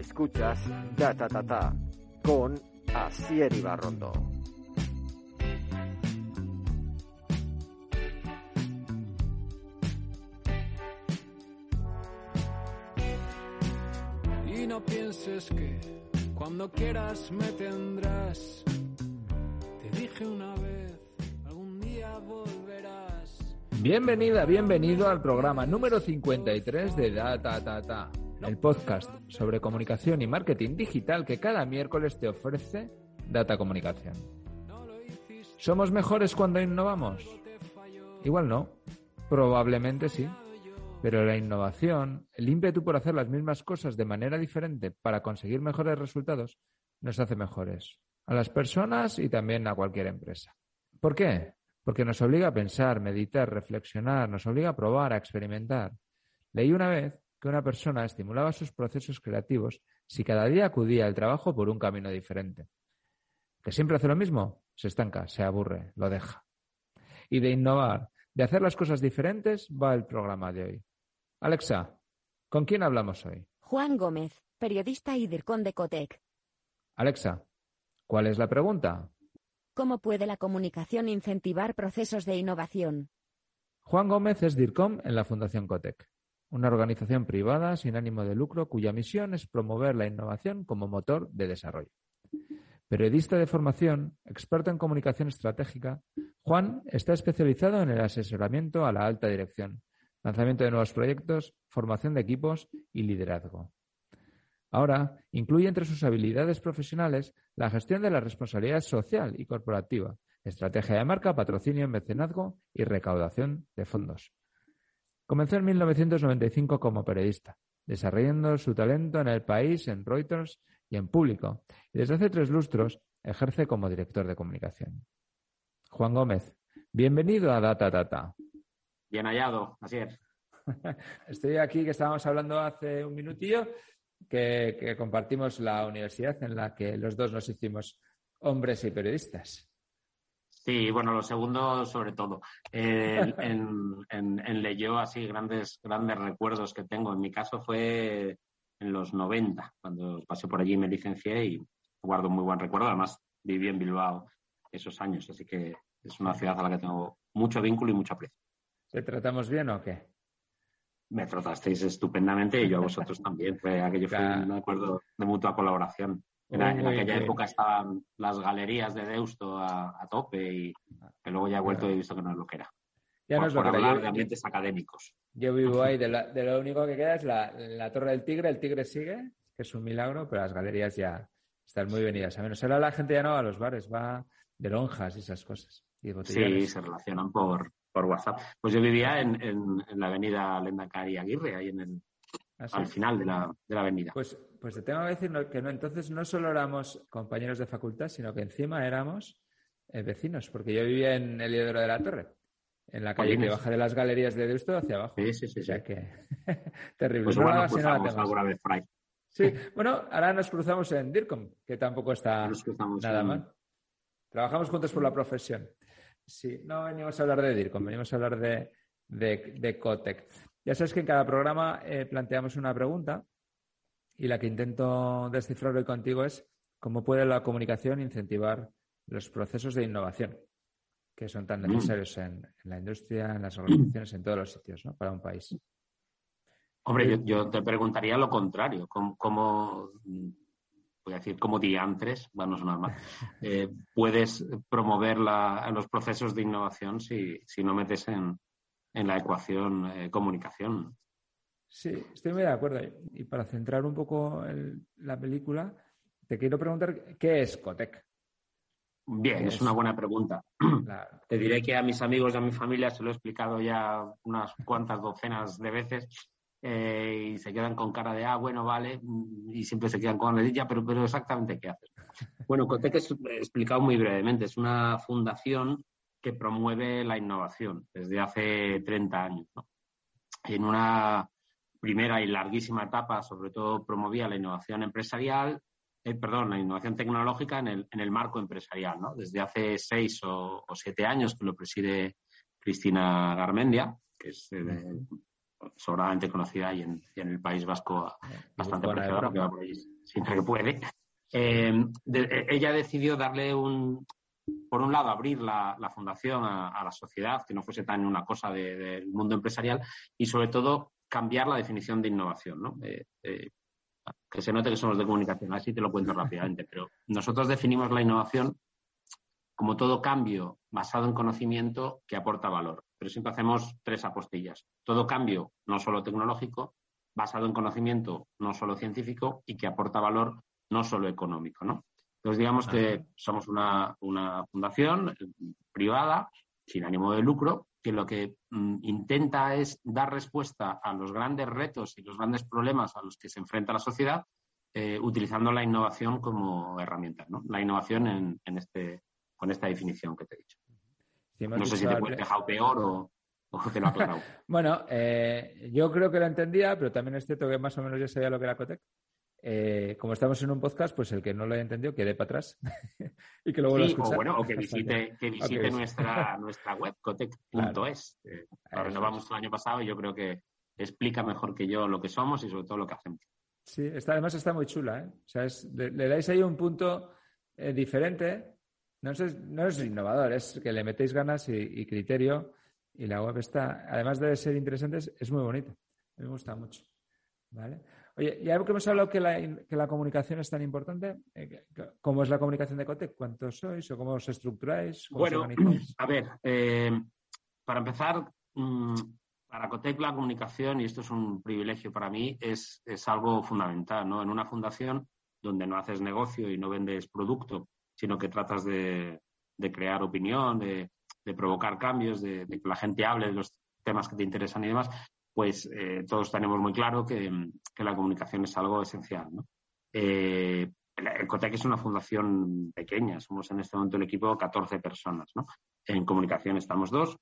Escuchas Data Tata con Asier Ibarrondo. Y no pienses que cuando quieras me tendrás. Te dije una vez, algún día volverás. Bienvenida, bienvenido al programa número 53 de Data Tata, el podcast sobre comunicación y marketing digital que cada miércoles te ofrece Data Comunicación. ¿Somos mejores cuando innovamos? Igual no, probablemente sí. Pero la innovación, el ímpetu por hacer las mismas cosas de manera diferente para conseguir mejores resultados, nos hace mejores a las personas y también a cualquier empresa. ¿Por qué? Porque nos obliga a pensar, meditar, reflexionar, nos obliga a probar, a experimentar. Leí una vez que una persona estimulaba sus procesos creativos si cada día acudía al trabajo por un camino diferente. ¿Que siempre hace lo mismo? Se estanca, se aburre, lo deja. Y de innovar, de hacer las cosas diferentes, va el programa de hoy. Alexa, ¿con quién hablamos hoy? Juan Gómez, periodista y DIRCOM de Cotec. Alexa, ¿cuál es la pregunta? ¿Cómo puede la comunicación incentivar procesos de innovación? Juan Gómez es DIRCOM en la Fundación Cotec, una organización privada sin ánimo de lucro cuya misión es promover la innovación como motor de desarrollo. Periodista de formación, experto en comunicación estratégica, Juan está especializado en el asesoramiento a la alta dirección, lanzamiento de nuevos proyectos, formación de equipos y liderazgo. Ahora, incluye entre sus habilidades profesionales la gestión de la responsabilidad social y corporativa, estrategia de marca, patrocinio, mecenazgo y recaudación de fondos. Comenzó en 1995 como periodista, desarrollando su talento en el país, en Reuters y en público, y desde hace tres lustros ejerce como director de comunicación. Juan Gómez, bienvenido a Data Data. Bien hallado, así es. Estoy aquí que estábamos hablando hace un minutillo que, que, compartimos la universidad en la que los dos nos hicimos hombres y periodistas. Sí, bueno, lo segundo sobre todo. Eh, en, en, en Leyó, así, grandes, grandes recuerdos que tengo. En mi caso fue en los 90, cuando pasé por allí y me licencié y guardo un muy buen recuerdo. Además, viví en Bilbao esos años, así que es una ciudad a la que tengo mucho vínculo y mucho aprecio. ¿Te tratamos bien o qué? Me tratasteis estupendamente y yo a vosotros también. Fue aquello fue un acuerdo de mutua colaboración. En, en aquella época estaban las galerías de Deusto a, a tope y que luego ya he vuelto y he visto que no es lo que era. Ya por, no es lo por que hablar era. de ambientes académicos. Yo vivo ahí, de, la, de, lo único que queda es la, la, Torre del Tigre, el Tigre sigue, que es un milagro, pero las galerías ya están muy venidas a menos. Ahora la gente ya no va a los bares, va de lonjas y esas cosas. Y sí, se relacionan por, por WhatsApp. Pues yo vivía en, en, en la avenida Lendakari Aguirre, ahí en el, Así al final de la, de la, avenida. Pues, pues te tengo que decir que no, entonces no solo éramos compañeros de facultad, sino que encima éramos eh, vecinos, porque yo vivía en el Hidro de la Torre, en la calle que baja de las galerías de Deusto hacia abajo. Sí, sí, sí. O sea sí. que terrible. Pues no bueno, pues no la vamos alguna vez por ahí. Sí, bueno, ahora nos cruzamos en DIRCOM, que tampoco está nada en... mal. Trabajamos juntos por la profesión. Sí, no venimos a hablar de DIRCOM, venimos a hablar de, de, de Cotec. Ya sabes que en cada programa eh, planteamos una pregunta y la que intento descifrar hoy contigo es cómo puede la comunicación incentivar los procesos de innovación que son tan necesarios en, en la industria, en las organizaciones, en todos los sitios, ¿no? Para un país. Hombre, yo, yo te preguntaría lo contrario. ¿Cómo, cómo, voy a decir, como diantres, bueno, no sonar mal, eh, puedes promover la, los procesos de innovación si, si no metes en, en la ecuación eh, comunicación. Sí, estoy muy de acuerdo. Y para centrar un poco el, la película, te quiero preguntar qué es Cotec. Bien, es una buena pregunta. Te diré que a mis amigos y a mi familia se lo he explicado ya unas cuantas docenas de veces eh, y se quedan con cara de, ah, bueno, vale, mm, y siempre se quedan con la dedilla, pero, pero exactamente qué haces. Bueno, Cotec es explicado muy brevemente, es una fundación que promueve la innovación desde hace 30 años. En una primera y larguísima etapa, sobre todo promovía la innovación empresarial, eh, perdón, la innovación tecnológica en el, en el marco empresarial, ¿no? Desde hace seis o, siete años que lo preside Cristina Garmendia, que es eh, sobradamente conocida y en, el País Vasco bastante apreciada, que va por ahí siempre que puede. Eh, ella decidió darle un, por un lado, abrir la, fundación a, la sociedad, que no fuese tan una cosa del mundo empresarial, y sobre todo cambiar la definición de innovación, ¿no? Eh, eh, que se note que somos de comunicación, así te lo cuento rápidamente, pero nosotros definimos la innovación como todo cambio basado en conocimiento que aporta valor. Pero siempre hacemos tres apostillas. Todo cambio, no solo tecnológico, basado en conocimiento, no solo científico, y que aporta valor, no solo económico. ¿no? Entonces, digamos que somos una, fundación privada, sin ánimo de lucro, que lo que mm, intenta es dar respuesta a los grandes retos y los grandes problemas a los que se enfrenta la sociedad, eh, utilizando la innovación como herramienta. ¿no? La innovación en, en este con esta definición que te he dicho. no sé si te he dejado peor o, te lo aclarado. bueno, eh, yo creo que lo entendía, pero también es cierto que más o menos ya sabía lo que era Cotec. Eh, como estamos en un podcast, pues el que no lo haya entendido quede para atrás y que luego lo escuche. O bueno, o que visite, que visite nuestra, nuestra web, cotec.es. Eh, lo renovamos el año pasado y yo creo que explica mejor que yo lo que somos y sobre todo lo que hacemos. Sí, está, además está muy chula. ¿eh? O sea, le, dais ahí un punto diferente no es, no es innovador, es que le metéis ganas y, criterio y la web está, además de ser interesante, es, muy bonita. Me gusta mucho. ¿Vale? Oye, ya que hemos hablado que la, que la comunicación es tan importante, eh, ¿cómo es la comunicación de Cotec? ¿Cuántos sois o cómo os estructuráis? bueno, a ver, eh, para empezar, mm, para Cotec la comunicación, y esto es un privilegio para mí, es, es algo fundamental. ¿no? En una fundación donde no haces negocio y no vendes producto, sino que tratas de, crear opinión, de, provocar cambios, de, que la gente hable de los temas que te interesan y demás, pues eh, todos tenemos muy claro que, la comunicación es algo esencial. ¿no? Eh, el COTEC es una fundación pequeña, somos en este momento el equipo 14 personas. En comunicación estamos dos,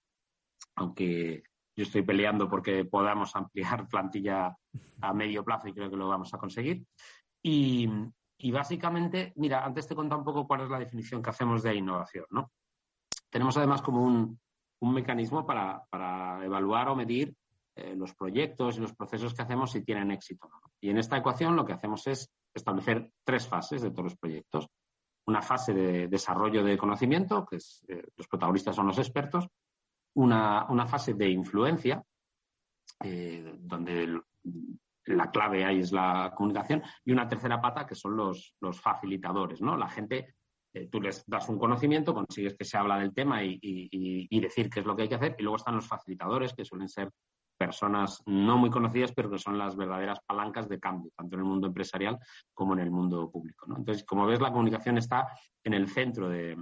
aunque yo estoy peleando porque podamos ampliar plantilla a medio plazo y creo que lo vamos a conseguir. Y, básicamente, mira, antes te contado un poco cuál es la definición que hacemos de innovación, ¿no? Tenemos además como un, mecanismo para, evaluar o medir eh, los proyectos y los procesos que hacemos si tienen éxito. Y en esta ecuación lo que hacemos es establecer tres fases de todos los proyectos. Una fase de desarrollo de conocimiento, que es, eh, los protagonistas son los expertos. Una, fase de influencia, eh, donde la clave ahí es la comunicación, y una tercera pata que son los, los facilitadores, ¿no? La gente, tú les das un conocimiento, consigues que se habla del tema y, y, decir qué es lo que hay que hacer, y luego están los facilitadores, que suelen ser personas no muy conocidas, pero que son las verdaderas palancas de cambio, tanto en el mundo empresarial como en el mundo público. ¿no? Entonces, como ves, la comunicación está en el centro de,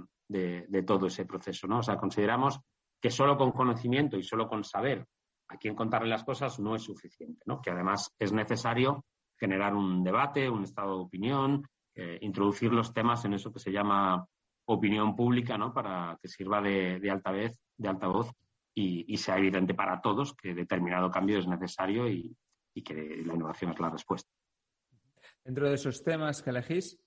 todo ese proceso. ¿no? O sea, consideramos que solo con conocimiento y solo con saber a quien contarle las cosas no es suficiente, ¿no? Que además es necesario generar un debate, un estado de opinión, eh, introducir los temas en eso que se llama opinión pública, ¿no? Para que sirva de, de alta vez, de alta voz y, sea evidente para todos que determinado cambio es necesario y, que la innovación es la respuesta. Dentro de esos temas que elegís,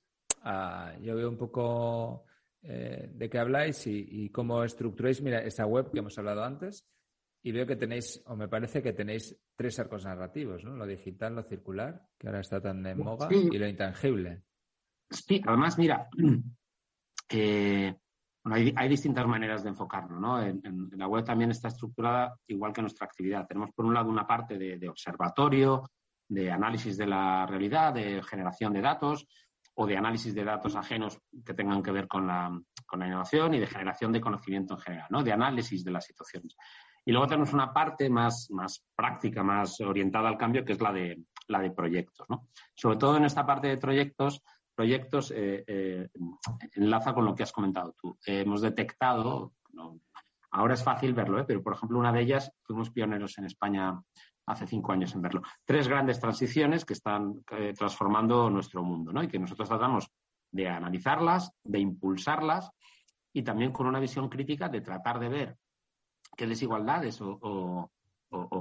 ah, yo veo un poco eh, de qué habláis y, y, cómo estructuráis, mira, esa web que hemos hablado antes, y veo que tenéis, o me parece que tenéis tres arcos narrativos, ¿no? Lo digital, lo circular, que ahora está tan en moda, y lo intangible. Sí, además, mira, eh, hay, distintas maneras de enfocarlo, ¿no? La web también está estructurada igual que nuestra actividad. Tenemos, por un lado, una parte de, observatorio, de análisis de la realidad, de generación de datos o de análisis de datos ajenos que tengan que ver con la, con la innovación y de generación de conocimiento en general, ¿no? De análisis de las situaciones. Y luego tenemos una parte más, más práctica, más orientada al cambio, que es la de, la de proyectos. ¿no? Sobre todo en esta parte de proyectos, proyectos enlaza con lo que has comentado tú. hemos detectado, ahora es fácil verlo, pero por ejemplo, una de ellas fuimos pioneros en España hace cinco años en verlo. Tres grandes transiciones que están transformando nuestro mundo ¿no? y que nosotros tratamos de analizarlas, de impulsarlas y también con una visión crítica de tratar de ver qué desigualdades o,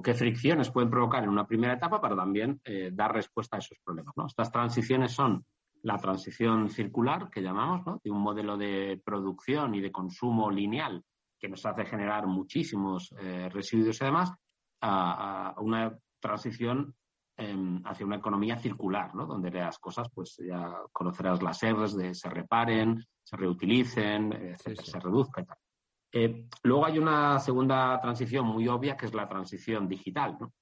qué fricciones pueden provocar en una primera etapa para también eh, dar respuesta a esos problemas. Estas transiciones son la transición circular, que llamamos, de un modelo de producción y de consumo lineal que nos hace generar muchísimos eh, residuos y demás, a, una transición em, hacia una economía circular, ¿no? donde las cosas, pues ya conocerás las R's de se reparen, se reutilicen, se reduzca y tal. Eh, luego hay una segunda transición muy obvia que es la transición digital. ¿no?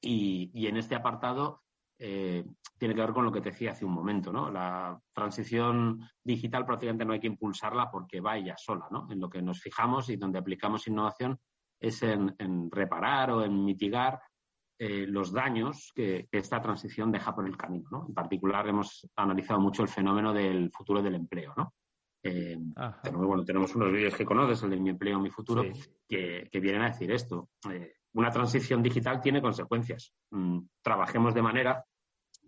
Y, en este apartado eh, tiene que ver con lo que te decía hace un momento. ¿no? La transición digital prácticamente no hay que impulsarla porque vaya sola. ¿no? En lo que nos fijamos y donde aplicamos innovación es en, reparar o en mitigar eh, los daños que, que, esta transición deja por el camino. ¿no? En particular hemos analizado mucho el fenómeno del futuro del empleo. ¿no? Eh, bueno, tenemos unos vídeos que conoces, el de mi empleo, mi futuro, que, vienen a decir esto. Eh, una transición digital tiene consecuencias. Mm, trabajemos de manera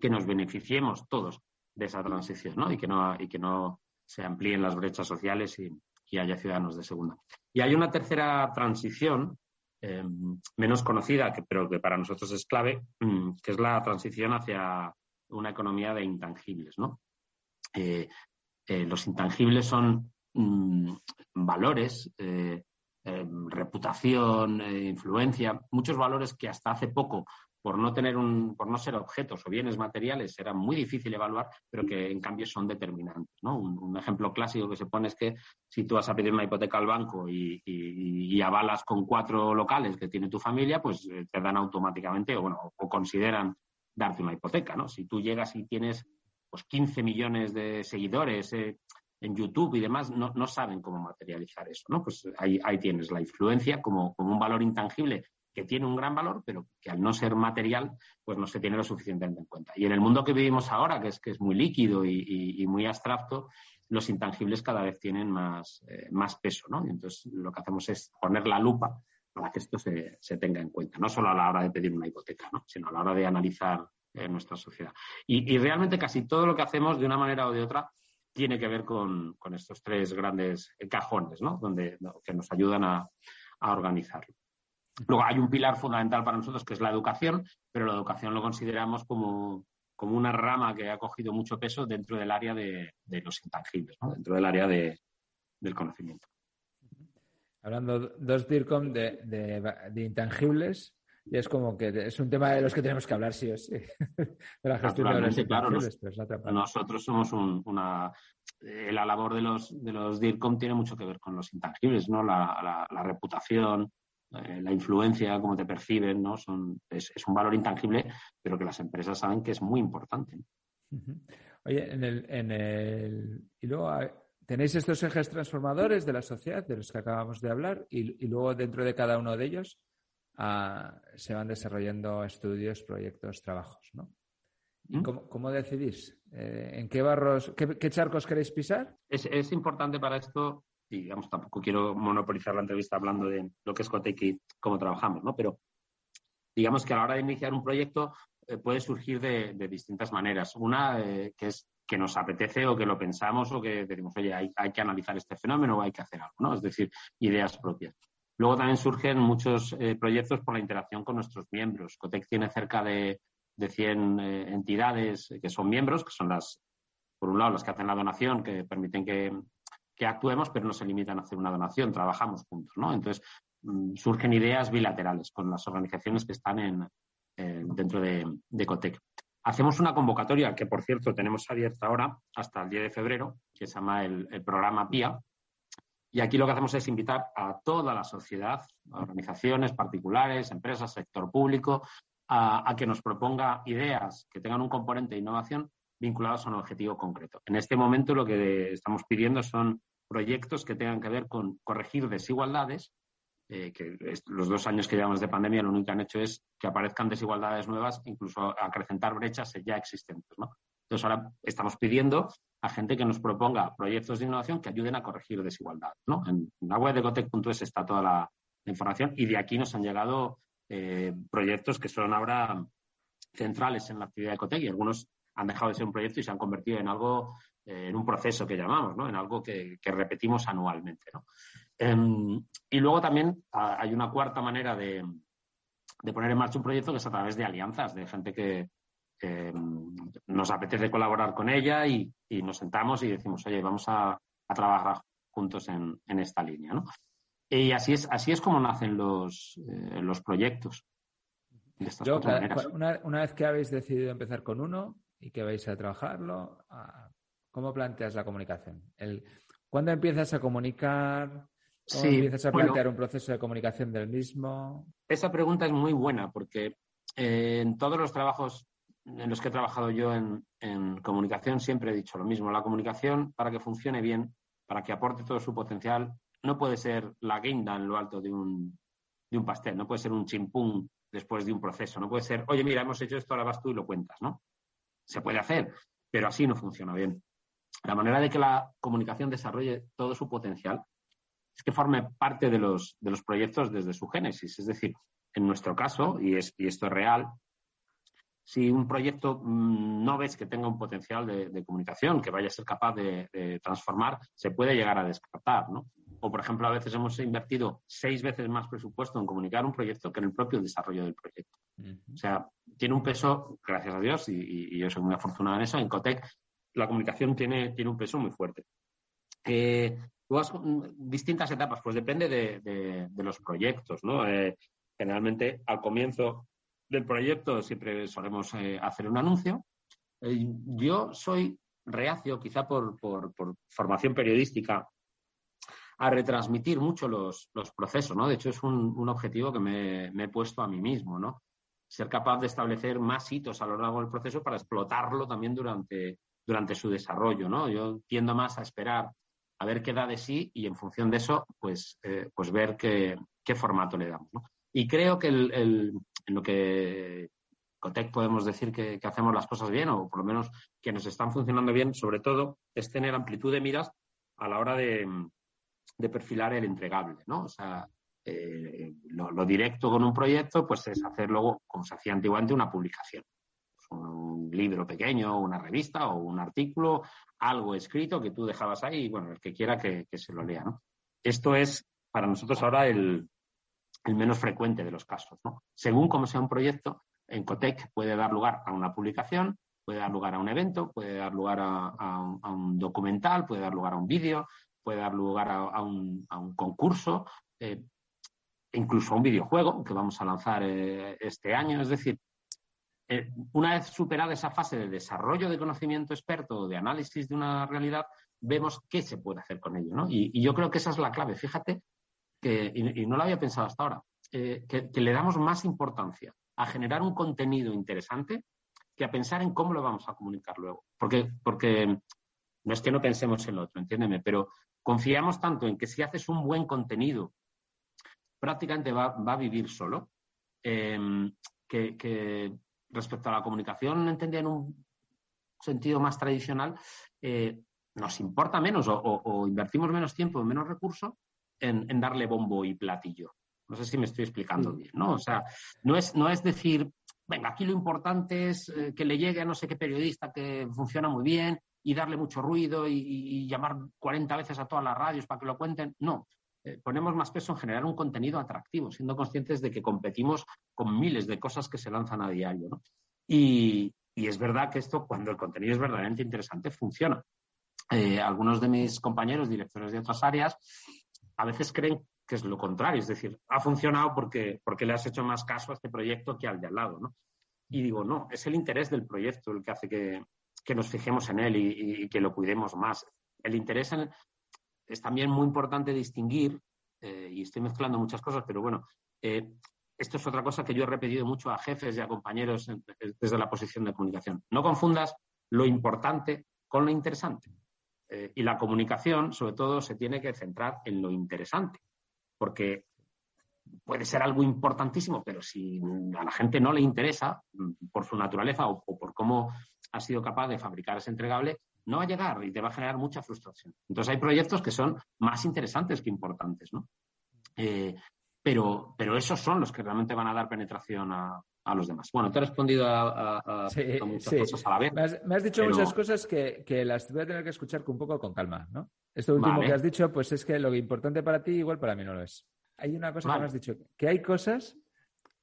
que nos beneficiemos todos de esa transición ¿no? y, que no, y que no se amplíen las brechas sociales y, haya ciudadanos de segunda. Y hay una tercera transición eh, menos conocida, que, pero que para nosotros es clave, mm, que es la transición hacia una economía de intangibles. ¿no? Eh, los intangibles son mm, valores, eh, eh, reputación, influencia, muchos valores que hasta hace poco, por no tener un, por no ser objetos o bienes materiales, era muy difícil evaluar, pero que en cambio son determinantes. Un, ejemplo clásico que se pone es que si tú vas a pedir una hipoteca al banco y, avalas con cuatro locales que tiene tu familia, pues te dan automáticamente o, bueno, o consideran darte una hipoteca. ¿no? Si tú llegas y tienes pues 15 millones de seguidores eh, en YouTube y demás, no, no, saben cómo materializar eso, ¿no? Pues ahí, ahí tienes la influencia como, como, un valor intangible que tiene un gran valor, pero que al no ser material, pues no se tiene lo suficientemente en cuenta. Y en el mundo que vivimos ahora, que es, que es muy líquido y, muy abstracto, los intangibles cada vez tienen más, eh, más peso, ¿no? Y entonces lo que hacemos es poner la lupa para que esto se, se, tenga en cuenta, no solo a la hora de pedir una hipoteca, ¿no? sino a la hora de analizar en nuestra sociedad. Y, realmente casi todo lo que hacemos de una manera o de otra tiene que ver con, estos tres grandes cajones, ¿no? Donde, que nos ayudan a, organizarlo. Luego hay un pilar fundamental para nosotros que es la educación, pero la educación lo consideramos como, una rama que ha cogido mucho peso dentro del área de, los intangibles, dentro del área del conocimiento. Hablando dos DIRCOM de, de, intangibles, y es como que es un tema de los que tenemos que hablar sí o sí. de la gestión de claro, nosotros somos una... Eh, la labor de los, de los DIRCOM tiene mucho que ver con los intangibles, ¿no? La, reputación, eh, la influencia, cómo te perciben, ¿no? Son, es, un valor intangible, pero que las empresas saben que es muy importante. Oye, en el, en el... Y luego tenéis estos ejes transformadores de la sociedad, de los que acabamos de hablar, y, y luego dentro de cada uno de ellos se van desarrollando estudios, proyectos, trabajos, ¿no? ¿Y ¿Mm? cómo, decidís? Eh, ¿En qué barros, qué, charcos queréis pisar? Es, importante para esto, y digamos, tampoco quiero monopolizar la entrevista hablando de lo que es Cotec y cómo trabajamos, ¿no? Pero digamos que a la hora de iniciar un proyecto eh, puede surgir de, distintas maneras. Una eh, que es que nos apetece o que lo pensamos o que decimos, oye, hay, hay, que analizar este fenómeno o hay que hacer algo, ¿no? Es decir, ideas propias. Luego también surgen muchos eh, proyectos por la interacción con nuestros miembros. COTEC tiene cerca de, de 100 eh, entidades que son miembros, que son las, por un lado, las que hacen la donación, que permiten que, actuemos, pero no se limitan a hacer una donación, trabajamos juntos, ¿no? Entonces, mm, surgen ideas bilaterales con las organizaciones que están en, dentro de, de COTEC. Hacemos una convocatoria que, por cierto, tenemos abierta ahora hasta el 10 de febrero, que se llama el, el programa PIA, y aquí lo que hacemos es invitar a toda la sociedad, organizaciones particulares, empresas, sector público, a, que nos proponga ideas que tengan un componente de innovación vinculados a un objetivo concreto. En este momento lo que estamos pidiendo son proyectos que tengan que ver con corregir desigualdades, eh, que los dos años que llevamos de pandemia lo único que han hecho es que aparezcan desigualdades nuevas, incluso acrecentar brechas ya existentes. Entonces ahora estamos pidiendo a gente que nos proponga proyectos de innovación que ayuden a corregir desigualdades. ¿no? En la web de Cotec.es está toda la, información y de aquí nos han llegado eh, proyectos que son ahora centrales en la actividad de Cotec y algunos han dejado de ser un proyecto y se han convertido en algo, eh, en un proceso que llamamos, ¿no? en algo que, repetimos anualmente. Em, y luego también hay una cuarta manera de poner en marcha un proyecto que es a través de alianzas, de gente que, em, nos apetece colaborar con ella y, nos sentamos y decimos, oye, vamos a, trabajar juntos en, esta línea. ¿no? Y así es, así es como nacen los, eh, los proyectos. una, una, vez que habéis decidido empezar con uno y que vais a trabajarlo, ¿cómo planteas la comunicación? El, ¿Cuándo empiezas a comunicar? ¿Cómo empiezas a plantear un proceso de comunicación del mismo? Esa pregunta es muy buena porque eh, en todos los trabajos en los que he trabajado yo en, comunicación siempre he dicho lo mismo. La comunicación, para que funcione bien, para que aporte todo su potencial, no puede ser la guinda en lo alto de un, de un pastel, no puede ser un chimpún después de un proceso, no puede ser, oye, mira, hemos hecho esto, ahora vas tú y lo cuentas, ¿no? Se puede hacer, pero así no funciona bien. La manera de que la comunicación desarrolle todo su potencial es que forme parte de los, de los proyectos desde su génesis. Es decir, en nuestro caso, y, es, y esto es real, si un proyecto mm, no ves que tenga un potencial de, comunicación, que vaya a ser capaz de, transformar, se puede llegar a descartar, ¿no? O, por ejemplo, a veces hemos invertido seis veces más presupuesto en comunicar un proyecto que en el propio desarrollo del proyecto. O sea, tiene un peso, gracias a Dios, y, yo soy muy afortunado en eso, en Cotec la comunicación tiene, tiene un peso muy fuerte. Eh, distintas etapas, pues depende de, los proyectos, ¿no? Eh, generalmente al comienzo del proyecto siempre solemos eh, hacer un anuncio. Eh, yo soy reacio, quizá por, formación periodística, a retransmitir mucho los, procesos, ¿no? De hecho, es un, objetivo que me, he puesto a mí mismo, ¿no? Ser capaz de establecer más hitos a lo largo del proceso para explotarlo también durante, durante su desarrollo, ¿no? Yo tiendo más a esperar a ver qué da de sí y en función de eso, pues, eh, pues ver qué, formato le damos, ¿no? Y creo que el, en lo que Cotec podemos decir que, hacemos las cosas bien, o por lo menos que nos están funcionando bien, sobre todo, es tener amplitud de miras a la hora de, perfilar el entregable, ¿no? O sea, eh, lo, directo con un proyecto, pues es hacer luego, como se hacía antiguamente, una publicación. Pues un libro pequeño, una revista o un artículo, algo escrito que tú dejabas ahí y, bueno, el que quiera que, que se lo lea, ¿no? Esto es para nosotros ahora el, el menos frecuente de los casos. Según cómo sea un proyecto, en Cotec puede dar lugar a una publicación, puede dar lugar a un evento, puede dar lugar a, un, documental, puede dar lugar a un vídeo, puede dar lugar a, un, concurso, eh, incluso a un videojuego que vamos a lanzar eh, este año. Es decir, eh, una vez superada esa fase de desarrollo de conocimiento experto, de análisis de una realidad, vemos qué se puede hacer con ello. ¿no? y yo creo que esa es la clave. Fíjate que, y, no lo había pensado hasta ahora, eh, que, le damos más importancia a generar un contenido interesante que a pensar en cómo lo vamos a comunicar luego. Porque, porque no es que no pensemos en lo otro, entiéndeme, pero confiamos tanto en que si haces un buen contenido, prácticamente va, a vivir solo, em, que, respecto a la comunicación, entendía en un sentido más tradicional, eh, nos importa menos o, o, invertimos menos tiempo, menos recursos en, darle bombo y platillo. No sé si me estoy explicando bien, ¿no? O sea, no es, no es decir, venga, aquí lo importante es eh, que le llegue a no sé qué periodista que funciona muy bien y darle mucho ruido y, llamar 40 veces a todas las radios para que lo cuenten. No, eh, ponemos más peso en generar un contenido atractivo, siendo conscientes de que competimos con miles de cosas que se lanzan a diario, ¿no? Y, es verdad que esto, cuando el contenido es verdaderamente interesante, funciona. Eh, algunos de mis compañeros, directores de otras áreas, a veces creen que es lo contrario, es decir, ha funcionado porque, porque le has hecho más caso a este proyecto que al de al lado, ¿no? Y digo, no, es el interés del proyecto el que hace que, nos fijemos en él y, que lo cuidemos más. El interés es también muy importante distinguir, eh, y estoy mezclando muchas cosas, pero bueno, eh, esto es otra cosa que yo he repetido mucho a jefes y a compañeros desde la posición de comunicación. No confundas lo importante con lo interesante. Eh, y la comunicación, sobre todo, se tiene que centrar en lo interesante, porque puede ser algo importantísimo, pero si a la gente no le interesa, mm, por su naturaleza o, por cómo has sido capaz de fabricar ese entregable, no va a llegar y te va a generar mucha frustración. Entonces hay proyectos que son más interesantes que importantes, ¿no? Eh, pero, pero esos son los que realmente van a dar penetración a, los demás. Bueno, te he respondido a, muchas cosas a la vez. Me has, dicho muchas cosas que, las voy a tener que escuchar un poco con calma, ¿no? Esto último que has dicho, pues es que lo importante para ti igual para mí no lo es. Hay una cosa que me has dicho, que hay cosas,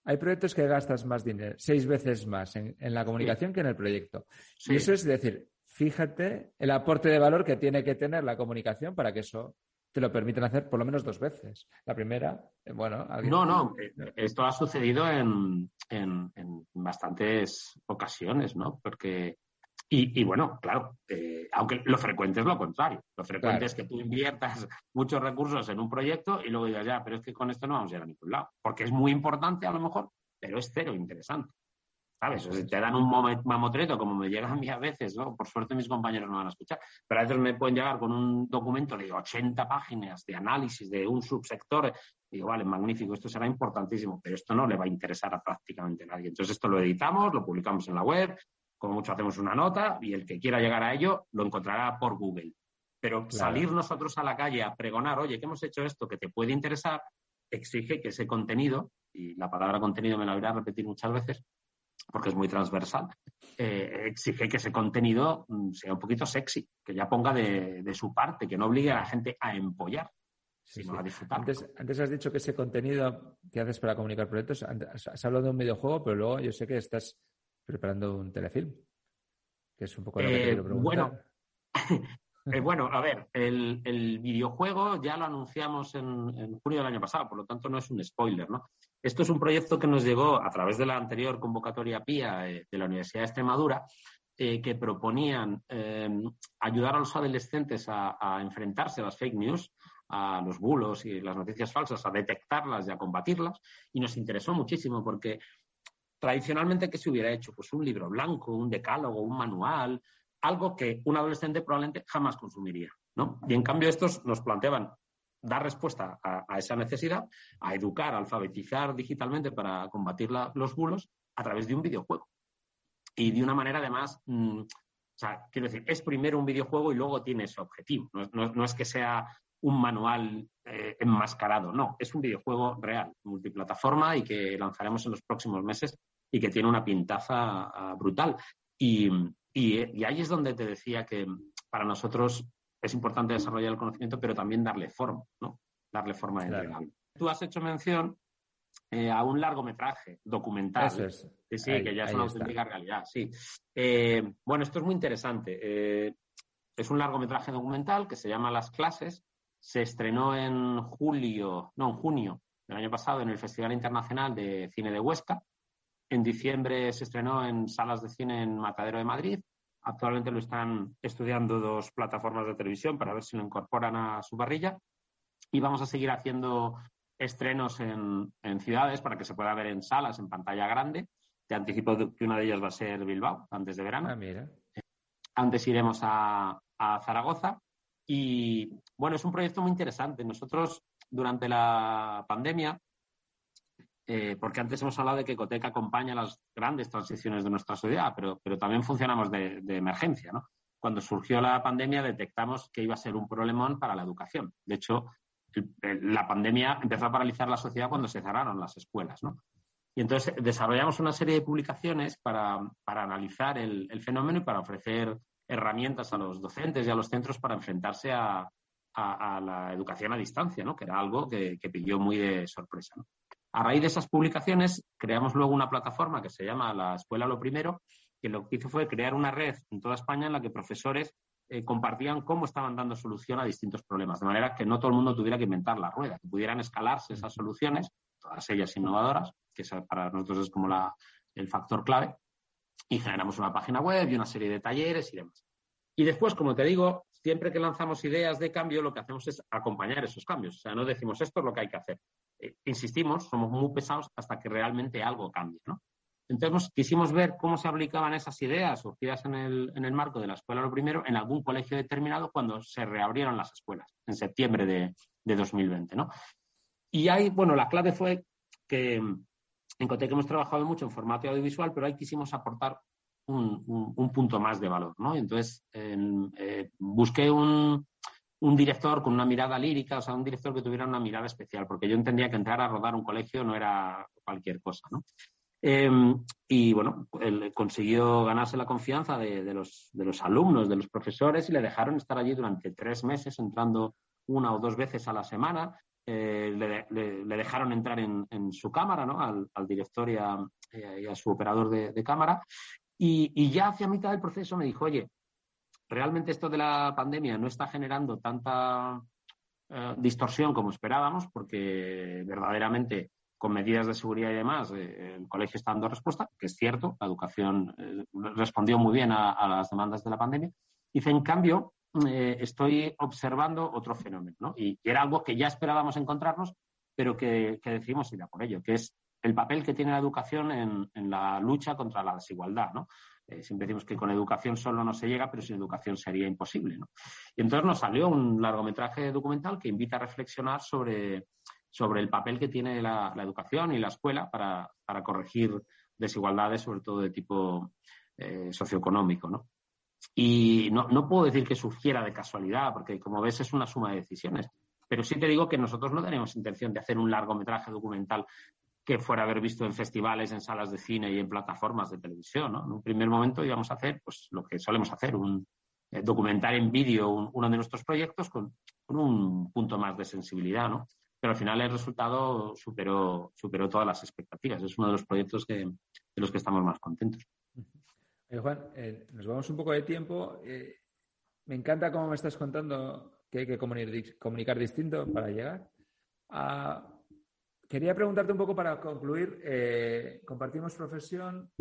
hay proyectos que gastas más dinero, seis veces más en, la comunicación que en el proyecto. Y eso es decir, fíjate el aporte de valor que tiene que tener la comunicación para que eso te lo permiten hacer por lo menos dos veces. La primera, eh, bueno. No, no, eh, esto ha sucedido en, bastantes ocasiones, ¿no? Porque. Y, bueno, claro, eh, aunque lo frecuente es lo contrario. Lo frecuente es que tú inviertas muchos recursos en un proyecto y luego digas, ya, pero es que con esto no vamos a ir a ningún lado. Porque es muy importante a lo mejor, pero es cero interesante. ¿Sabes? te dan un mamotreto, como me llega a mí a veces, ¿no? Por suerte mis compañeros no van a escuchar, pero a veces me pueden llegar con un documento de 80 páginas de análisis de un subsector. Y digo, vale, magnífico, esto será importantísimo, pero esto no le va a interesar a prácticamente nadie. Entonces esto lo editamos, lo publicamos en la web, como mucho hacemos una nota y el que quiera llegar a ello lo encontrará por Google. Pero salir nosotros a la calle a pregonar, oye, que hemos hecho esto que te puede interesar, exige que ese contenido, y la palabra contenido me la voy a repetir muchas veces, porque es muy transversal, eh, exige que ese contenido mm, sea un poquito sexy, que ya ponga de, su parte, que no obligue a la gente a empollar, sino a disfrutar. Antes, antes, has dicho que ese contenido que haces para comunicar proyectos, has, hablado de un videojuego, pero luego yo sé que estás preparando un telefilm, que es un poco lo que te eh, quiero preguntar. Bueno, Eh, bueno, a ver, el, videojuego ya lo anunciamos en, junio del año pasado, por lo tanto no es un spoiler, ¿no? Esto es un proyecto que nos llegó a través de la anterior convocatoria PIA eh, de la Universidad de Extremadura, eh, que proponían ayudar a los adolescentes a, a, enfrentarse a las fake news, a los bulos y las noticias falsas, a detectarlas y a combatirlas, y nos interesó muchísimo porque tradicionalmente, ¿qué se hubiera hecho? Pues un libro blanco, un decálogo, un manual, algo que un adolescente probablemente jamás consumiría. ¿no? Y en cambio estos nos planteaban dar respuesta a, esa necesidad, a educar, a alfabetizar digitalmente para combatir los bulos a través de un videojuego. Y de una manera además, mm, o sea, quiero decir, es primero un videojuego y luego tiene ese objetivo. No, es que sea un manual eh, enmascarado, no, es un videojuego real, multiplataforma y que lanzaremos en los próximos meses y que tiene una pintaza ah, brutal. Y, y, ahí es donde te decía que para nosotros es importante desarrollar el conocimiento, pero también darle forma, ¿no? Darle forma de claro. Tú has hecho mención eh, a un largometraje documental. Sí, sí, que ya es una auténtica realidad, sí. Eh, bueno, esto es muy interesante. Eh, es un largometraje documental que se llama Las clases. Se estrenó en julio, no, en junio del año pasado en el Festival Internacional de Cine de Huesca en diciembre se estrenó en salas de cine en Matadero de Madrid. Actualmente lo están estudiando dos plataformas de televisión para ver si lo incorporan a su barrilla. Y vamos a seguir haciendo estrenos en, ciudades para que se pueda ver en salas, en pantalla grande. Te anticipo que una de ellas va a ser Bilbao, antes de verano. Ah, antes iremos a, a Zaragoza. Y bueno, es un proyecto muy interesante. Nosotros, durante la pandemia, eh, porque antes hemos hablado de que Ecotec acompaña las grandes transiciones de nuestra sociedad, pero, también funcionamos de, emergencia. ¿no? Cuando surgió la pandemia detectamos que iba a ser un problemón para la educación. De hecho, la pandemia empezó a paralizar la sociedad cuando se cerraron las escuelas. ¿no? Y entonces desarrollamos una serie de publicaciones para, analizar el, fenómeno y para ofrecer herramientas a los docentes y a los centros para enfrentarse a, la educación a distancia, ¿no? que era algo que, que pilló muy de sorpresa. ¿no? A raíz de esas publicaciones, creamos luego una plataforma que se llama La Escuela Lo Primero, que lo que hizo fue crear una red en toda España en la que profesores eh, compartían cómo estaban dando solución a distintos problemas, de manera que no todo el mundo tuviera que inventar la rueda, que pudieran escalarse esas soluciones, todas ellas innovadoras, que para nosotros es como el factor clave, y generamos una página web y una serie de talleres y demás. Y después, como te digo, siempre que lanzamos ideas de cambio, lo que hacemos es acompañar esos cambios. O sea, no decimos esto es lo que hay que hacer. Eh, insistimos, somos muy pesados hasta que realmente algo cambie, ¿no? Entonces quisimos ver cómo se aplicaban esas ideas surgidas en el, en el marco de la escuela lo primero en algún colegio determinado cuando se reabrieron las escuelas, en septiembre de, de 2020, ¿no? Y ahí, bueno, la clave fue que en Cotec hemos trabajado mucho en formato audiovisual, pero ahí quisimos aportar un, un, punto más de valor, ¿no? Entonces, eh, busqué un, un director con una mirada lírica, o sea, un director que tuviera una mirada especial, porque yo entendía que entrar a rodar un colegio no era cualquier cosa, ¿no? Em, y bueno, él consiguió ganarse la confianza de, los, de, los, alumnos, de los profesores, y le dejaron estar allí durante tres meses, entrando una o dos veces a la semana. Eh, le, dejaron entrar en, su cámara, ¿no? al, director y a, su operador de, cámara. Y, y, ya hacia mitad del proceso me dijo, oye, realmente esto de la pandemia no está generando tanta eh, distorsión como esperábamos, porque verdaderamente con medidas de seguridad y demás, eh, el colegio está dando respuesta, que es cierto, la educación eh, respondió muy bien a, las demandas de la pandemia. Dice, en cambio, estoy observando otro fenómeno, ¿no? Y, era algo que ya esperábamos encontrarnos, pero que, que decidimos ir a por ello, que es el papel que tiene la educación en, en la lucha contra la desigualdad, ¿no? Eh, siempre decimos que con educación solo no se llega, pero sin educación sería imposible. Y entonces nos salió un largometraje documental que invita a reflexionar sobre, sobre el papel que tiene la, educación y la escuela para, corregir desigualdades, sobre todo de tipo eh, socioeconómico. Y no, no puedo decir que surgiera de casualidad, porque como ves es una suma de decisiones. Pero sí te digo que nosotros no tenemos intención de hacer un largometraje documental que fuera haber visto en festivales, en salas de cine y en plataformas de televisión. En un primer momento íbamos a hacer pues, lo que solemos hacer, un eh, documentar en vídeo uno de nuestros proyectos con, un punto más de sensibilidad. Pero al final el resultado superó, superó todas las expectativas. Es uno de los proyectos de los que estamos más contentos. Juan, eh, nos vamos un poco de tiempo. Eh, me encanta cómo me estás contando que hay que comunicar, comunicar distinto para llegar. a Quería preguntarte un poco para concluir, eh, compartimos profesión,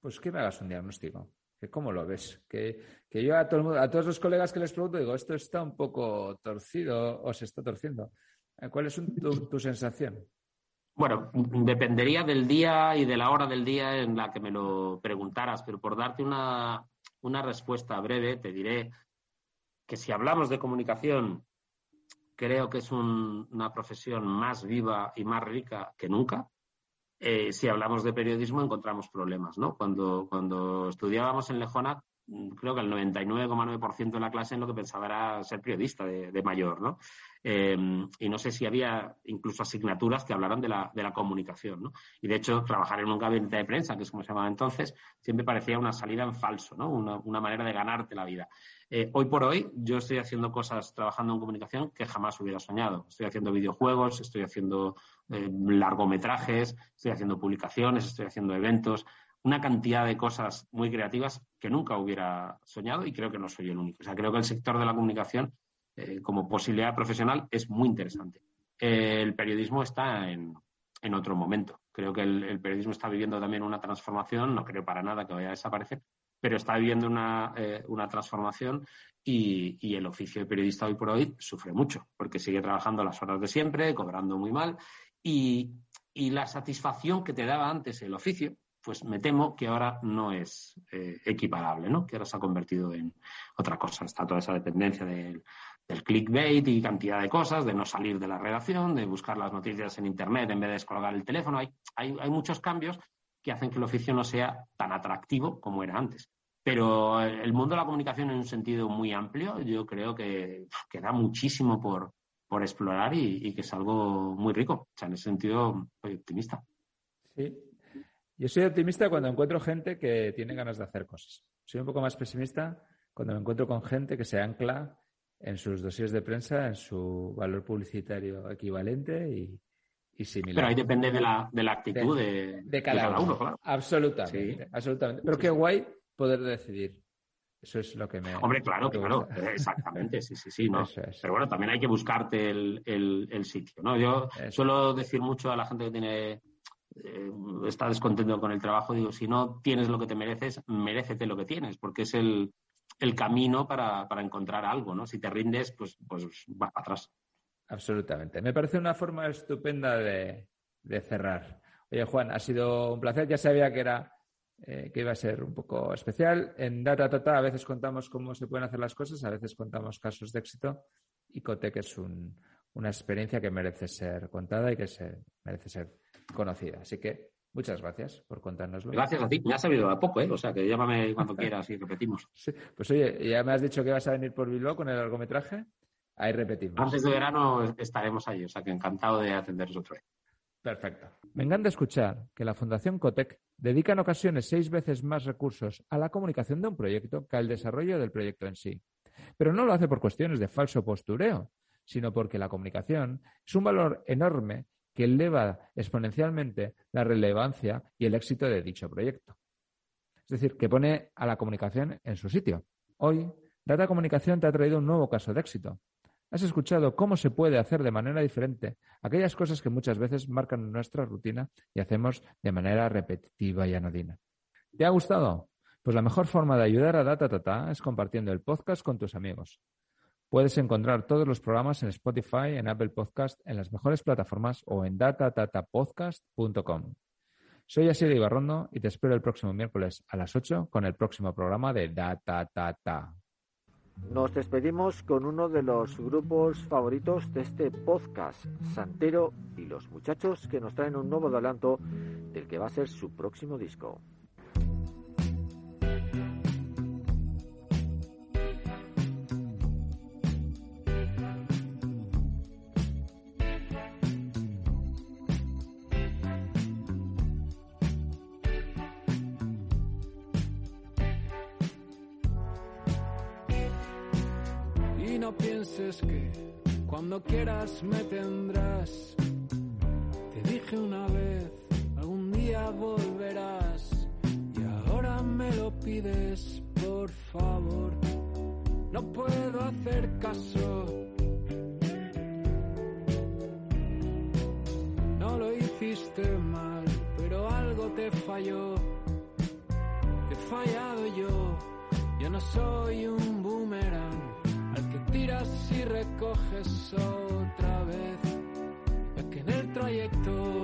pues que me hagas un diagnóstico, que cómo lo ves, que, yo a, todos los colegas que les pregunto digo, esto está un poco torcido o se está torciendo. Eh, ¿Cuál es tu, sensación? Bueno, dependería del día y de la hora del día en la que me lo preguntaras, pero por darte una, una respuesta breve, te diré que si hablamos de comunicación creo que es una profesión más viva y más rica que nunca. Eh, si hablamos de periodismo encontramos problemas, ¿no? Cuando, cuando estudiábamos en Lejona, mm, creo que el 99,9% de la clase en lo que pensaba era ser periodista de, mayor, ¿no? Eh, y no sé si había incluso asignaturas que hablaran de la, de la comunicación, ¿no? Y de hecho, trabajar en un gabinete de prensa, que es como se llamaba entonces, siempre parecía una salida en falso, ¿no? Una, una manera de ganarte la vida. Eh, hoy por hoy yo estoy haciendo cosas trabajando en comunicación que jamás hubiera soñado. Estoy haciendo videojuegos, estoy haciendo eh, largometrajes, estoy haciendo publicaciones, estoy haciendo eventos, una cantidad de cosas muy creativas que nunca hubiera soñado y creo que no soy el único. O sea, creo que el sector de la comunicación eh, como posibilidad profesional es muy interesante. el periodismo está en, otro momento. Creo que el periodismo está viviendo también una transformación, no creo para nada que vaya a desaparecer, pero está viviendo una, eh, transformación y, el oficio de periodista hoy por hoy sufre mucho, porque sigue trabajando las horas de siempre, cobrando muy mal, y, la satisfacción que te daba antes el oficio, pues me temo que ahora no es eh, equiparable, ¿no? Que ahora se ha convertido en otra cosa. Está toda esa dependencia del, clickbait y cantidad de cosas, de no salir de la redacción, de buscar las noticias en Internet en vez de descolgar el teléfono. hay, hay muchos cambios que hacen que el oficio no sea tan atractivo como era antes. Pero el mundo de la comunicación en un sentido muy amplio, yo creo que, queda muchísimo por, explorar y, que es algo muy rico. O sea, en ese sentido, soy optimista. Sí. Yo soy optimista cuando encuentro gente que tiene ganas de hacer cosas. Soy un poco más pesimista cuando me encuentro con gente que se ancla en sus dosis de prensa, en su valor publicitario equivalente y, similar. Pero ahí depende de la, de la actitud de, cada, uno. claro. Absolutamente, absolutamente. Pero qué guay poder decidir. Eso es lo que me. Hombre, claro, claro, exactamente, sí, sí, sí, ¿no? Pero bueno, también hay que buscarte el, el, sitio, ¿no? Yo suelo decir mucho a la gente que tiene eh, está descontento con el trabajo, digo, si no tienes lo que te mereces, merécete lo que tienes, porque es el, el camino para, para, encontrar algo, ¿no? Si te rindes, pues, pues vas para atrás. Absolutamente. Me parece una forma estupenda de, de cerrar. Oye, Juan, ha sido un placer. Ya sabía que era eh, que iba a ser un poco especial. En Data Tata a veces contamos cómo se pueden hacer las cosas, a veces contamos casos de éxito y Cotec es una experiencia que merece ser contada y que se, merece ser conocida. Así que Muchas gracias por contárnoslo. Gracias a ti. Me ha servido a poco, ¿eh? O sea, que llámame cuando quieras y repetimos. Sí. Pues oye, ya me has dicho que vas a venir por Bilbao con el largometraje. Ahí repetimos. Antes de verano estaremos ahí, o sea que encantado de atenderos otra vez. Perfecto. Me encanta escuchar que la Fundación Cotec dedica en ocasiones seis veces más recursos a la comunicación de un proyecto que al desarrollo del proyecto en sí. Pero no lo hace por cuestiones de falso postureo, sino porque la comunicación es un valor enorme que eleva exponencialmente la relevancia y el éxito de dicho proyecto. Es decir, que pone a la comunicación en su sitio. Hoy, Data Comunicación te ha traído un nuevo caso de éxito. Has escuchado cómo se puede hacer de manera diferente aquellas cosas que muchas veces marcan nuestra rutina y hacemos de manera repetitiva y anodina. ¿Te ha gustado? Pues la mejor forma de ayudar a Data es compartiendo el podcast con tus amigos. Puedes encontrar todos los programas en Spotify, en Apple Podcast, en las mejores plataformas o en datatatapodcast.com. Soy Asier Ibarrondo y te espero el próximo miércoles a las 8 con el próximo programa de Data Nos despedimos con uno de los grupos favoritos de este podcast, Santero y los muchachos que nos traen un nuevo adelanto del que va a ser su próximo disco. Quieras que